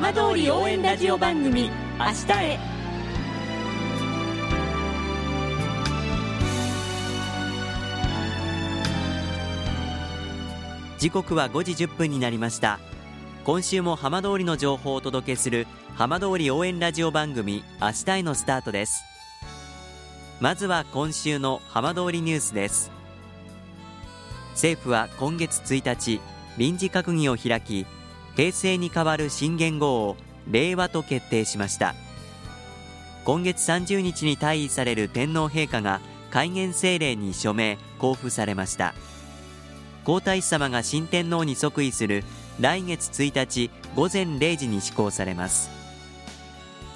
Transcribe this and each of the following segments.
浜通り応援ラジオ番組明日へ。時刻は5時1分になりました。今週も浜通りの情報をお届けする浜通り応援ラジオ番組明日へのスタートです。まずは今週の浜通りニュースです。政府は今月1日臨時閣議を開き平成に代わる新元号を令和と決定しました。今月30日に退位される天皇陛下が改元政令に署名交付されました。皇太子様が新天皇に即位する来月1日午前0時に施行されます。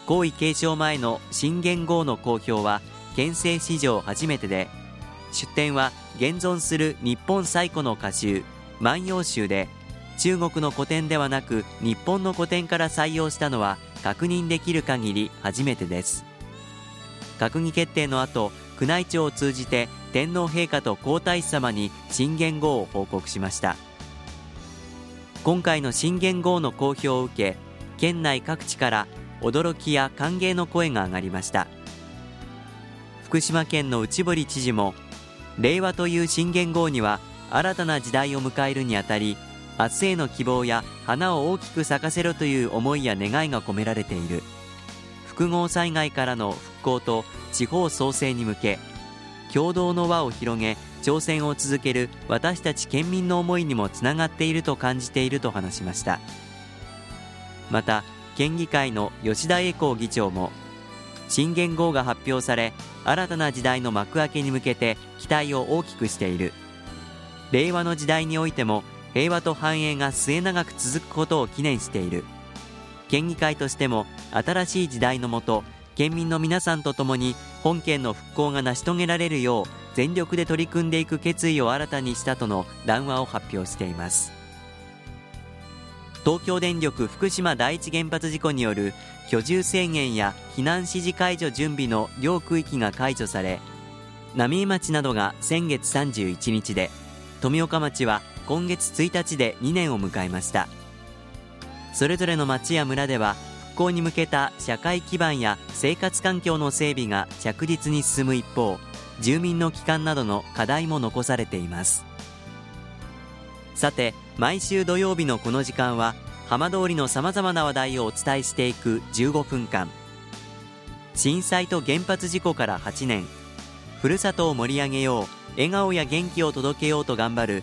皇位継承前の新元号の公表は憲政史上初めてで出典は現存する日本最古の歌集万葉集で中国の古典ではなく日本の古典から採用したのは確認できる限り初めてです。閣議決定の後宮内庁を通じて天皇陛下と皇太子様に新元号を報告しました。今回の新元号の公表を受け県内各地から驚きや歓迎の声が上がりました。福島県の内堀知事も令和という新元号には新たな時代を迎えるにあたり明日への希望や花を大きく咲かせろという思いや願いが込められている。複合災害からの復興と地方創生に向け共同の輪を広げ挑戦を続ける私たち県民の思いにもつながっていると感じていると話しました。また県議会の吉田栄光議長も新元号が発表され新たな時代の幕開けに向けて期待を大きくしている。令和の時代においても平和と繁栄が末永く続くことを記念している。県議会としても新しい時代のもと県民の皆さんと共に本県の復興が成し遂げられるよう全力で取り組んでいく決意を新たにしたとの談話を発表しています。東京電力福島第一原発事故による居住制限や避難指示解除準備の両区域が解除され浪江町などが先月31日で富岡町は今月1日で2年を迎えました。それぞれの町や村では復興に向けた社会基盤や生活環境の整備が着実に進む一方住民の帰還などの課題も残されています。さて毎週土曜日のこの時間は浜通りのさまざまな話題をお伝えしていく15分間。震災と原発事故から8年。ふるさとを盛り上げよう。笑顔や元気を届けようと頑張る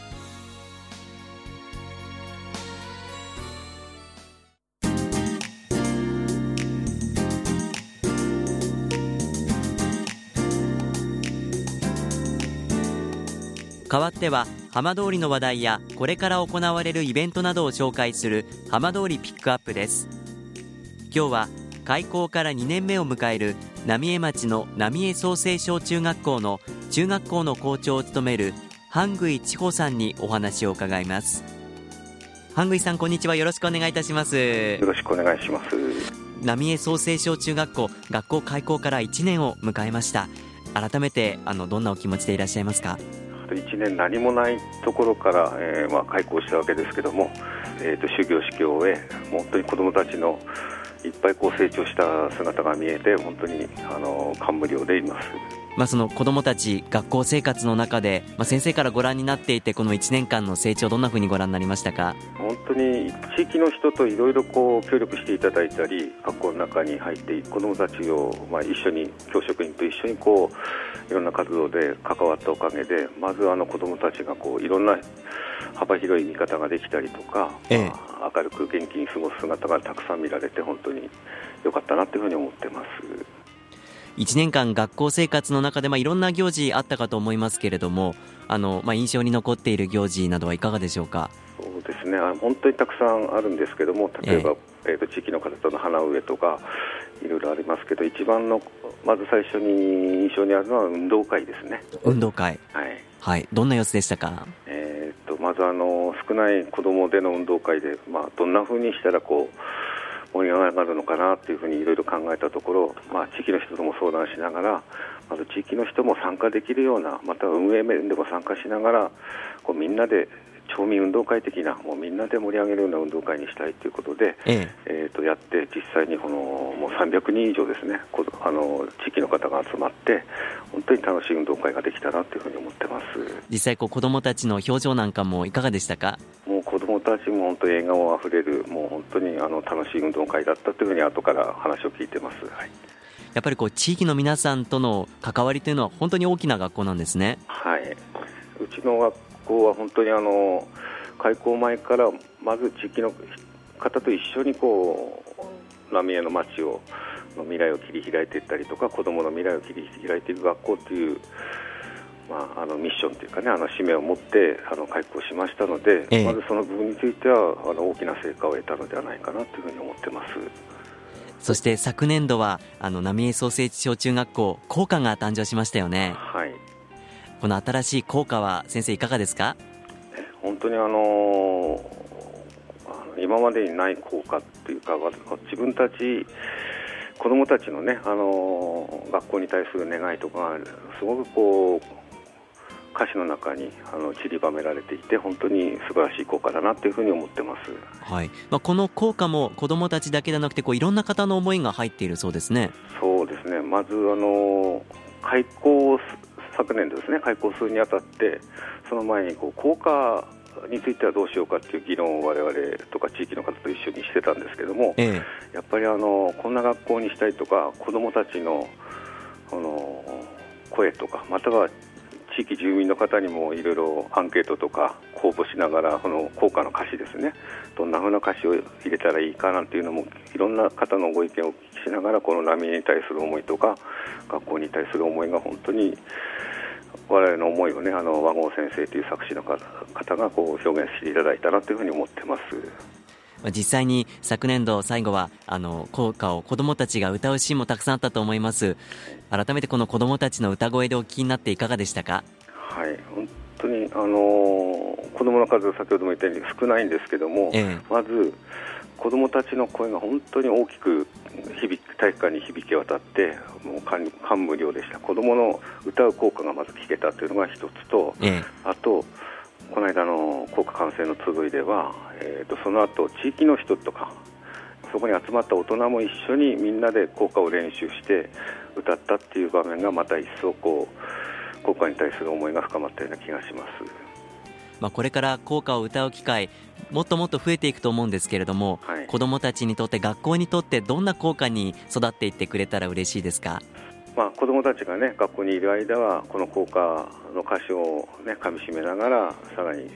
代わっては浜通りの話題やこれから行われるイベントなどを紹介する浜通りピックアップです。今日は開校から2年目を迎える浪江町の浪江創成小中学校の中学校の校長を務める半口千穂さんにお話を伺います。半口さんこんにちは。よろしくお願いいたします。よろしくお願いします。浪江創成小中学校学校開校から1年を迎えました。改めてあのどんなお気持ちでいらっしゃいますか？1年何もないところから、えーまあ、開校したわけですけども、えーと、終業式を終え本当に子どもたちのいっぱいこう成長した姿が見えて本当にあの感無量でいます。まあ、その子どもたち学校生活の中で、まあ、先生からご覧になっていてこの1年間の成長どんなふうにご覧になりましたか？本当に地域の人といろいろこう協力していただいたり学校の中に入って子どもたちを、まあ、一緒に教職員と一緒にこういろんな活動で関わったおかげでまずあの子どもたちがこういろんな幅広い見方ができたりとか、ええ、まあ、明るく元気に過ごす姿がたくさん見られて本当に良かったなというふうに思ってます。1年間学校生活の中で、まあ、いろんな行事あったかと思いますけれどもあの、まあ、印象に残っている行事などはいかがでしょうか？そうですね。本当にたくさんあるんですけども例えば、えー、えーと地域の方との花植えとかいろいろありますけど一番のまず最初に印象にあるのは運動会ですね。運動会。はい。はい。どんな様子でしたか？えー、っとまずあの少ない子どもでの運動会で、まあ、どんなふうにしたらこう盛り上がるのかなというふうにいろいろ考えたところ、まあ、地域の人とも相談しながらまず地域の人も参加できるようなまた運営面でも参加しながらこうみんなで町民運動会的なもうみんなで盛り上げるような運動会にしたいということで、ええ。えー、とやって実際にこのもう300人以上ですねあの地域の方が集まって本当に楽しい運動会ができたなというふうに思ってます。実際こう子どもたちの表情なんかもいかがでしたか？もう子どもたちも本当に笑顔あふれるもう本当にあの楽しい運動会だったというふうに後から話を聞いてます。はいやっぱりこう地域の皆さんとの関わりというのは本当に大きな学校なんですね。はい。うちの学校は本当にあの開校前からまず地域の方と一緒にこう浪江の街をの未来を切り開いていったりとか子どもの未来を切り開いていく学校という、まあ、あのミッションというかねあの使命を持ってあの開校しましたので、ええ、まずその部分についてはあの大きな成果を得たのではないかなというふうに思ってます。そして昨年度はあの浪江創成地小中学校校歌が誕生しましたよね。はい。この新しい校歌は先生いかがですか？本当にあの今までにない効果っていうか自分たち子どもたちのね、あの学校に対する願いとかすごくこう歌詞の中にあの散りばめられていて本当に素晴らしい効果だなというふうに思ってます、はい。まあ、この効果も子どもたちだけでなくてこういろんな方の思いが入っているそうですね。そうですね。まずあの開校昨年ですね。開校するにあたってその前にこう効果についてはどうしようかっていう議論を我々とか地域の方と一緒にしてたんですけども、ええ、やっぱりあのこんな学校にしたいとか子どもたちのあの声とかまたは地域住民の方にもいろいろアンケートとか公募しながらこの効果の歌詞ですねどんなふうな歌詞を入れたらいいかなんていうのもいろんな方のご意見をお聞きしながらこの波に対する思いとか学校に対する思いが本当に我々の思いをねあの和合先生という作詞の方がこう表現していただいたなというふうに思ってます。実際に昨年度最後はあの校歌を子どもたちが歌うシーンもたくさんあったと思います。改めてこの子どもたちの歌声でお聞きになっていかがでしたか？はい本当にあの子どもの数先ほども言ったように少ないんですけども、ええ、まず子どもたちの声が本当に大きく響体育館に響き渡ってもう感感無量でした。子どもの歌う効果がまず聞けたというのが一つと、ええ、あとこの間の校歌完成の集いでは、えーと、その後地域の人とかそこに集まった大人も一緒にみんなで校歌を練習して歌ったっていう場面がまた一層こう校歌に対する思いが深まったような気がします。まあ、これから校歌を歌う機会もっともっと増えていくと思うんですけれども、はい、子どもたちにとって学校にとってどんな校歌に育っていってくれたら嬉しいですか、まあ、子どもたちが、ね、学校にいる間はこの校歌の歌詞を、ね、かみしめながらさらに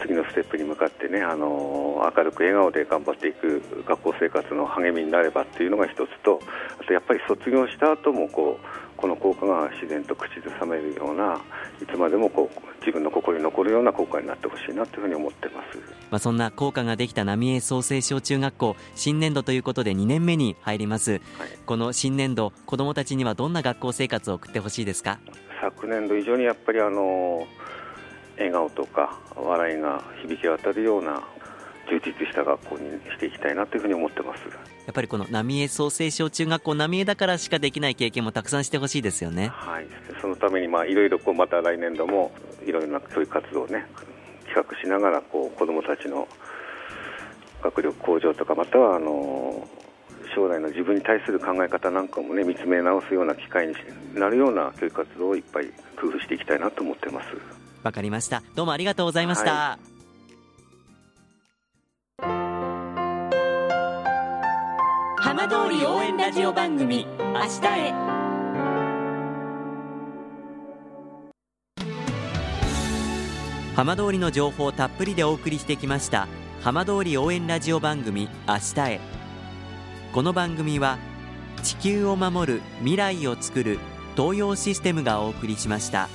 次のステップに向かってね、あの明るく笑顔で頑張っていく学校生活の励みになればっていうのが一つとあとやっぱり卒業した後もこうこの効果が自然と口ずさめるようないつまでもこう自分の心に残るような効果になってほしいなというふうに思ってます、まあ、そんな効果ができた浪江創成小中学校新年度ということで2年目に入ります、はい、この新年度子どもたちにはどんな学校生活を送ってほしいですか？昨年度以上にやっぱりあの笑顔とか笑いが響き渡るような充実した学校にしていきたいなというふうに思ってます。やっぱりこの浪江創成小中学校浪江だからしかできない経験もたくさんしてほしいですよね。はいそのためにまあいろいろこうまた来年度もいろいろな教育活動をね企画しながらこう子どもたちの学力向上とかまたはあの将来の自分に対する考え方なんかもね見つめ直すような機会になるような教育活動をいっぱい工夫していきたいなと思ってます。わかりました。どうもありがとうございました、はい浜通り応援ラジオ番組「明日へ」浜通りの情報をたっぷりでお送りしてきました浜通り応援ラジオ番組「明日へ」この番組は地球を守る未来をつくる東洋システムがお送りしました。